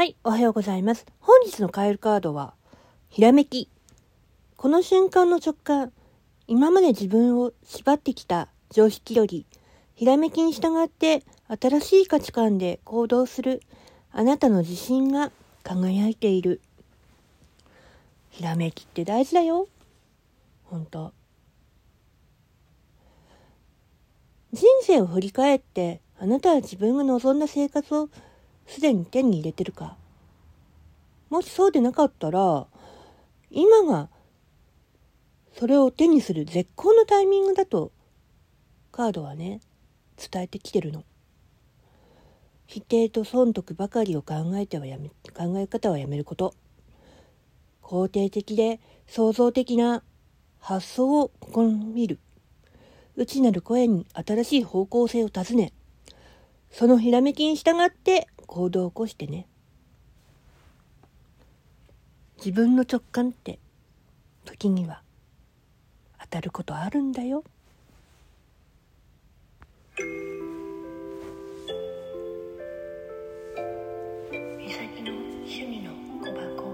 はい、おはようございます。本日のカエルカードは、ひらめき。この瞬間の直感、今まで自分を縛ってきた常識より、ひらめきに従って新しい価値観で行動するあなたの自信が輝いている。ひらめきって大事だよ。ほんと。人生を振り返って、あなたは自分が望んだ生活をすでに手に入れてるか。もしそうでなかったら今がそれを手にする絶好のタイミングだとカードはね伝えてきてるの。否定と損得ばかりを考えてはやめ考え方はやめること。肯定的で創造的な発想を試みる。内なる声に新しい方向性を尋ね。そのひらめきに従って行動を起こしてね自分の直感って時には当たることあるんだよ。みさきの趣味の小箱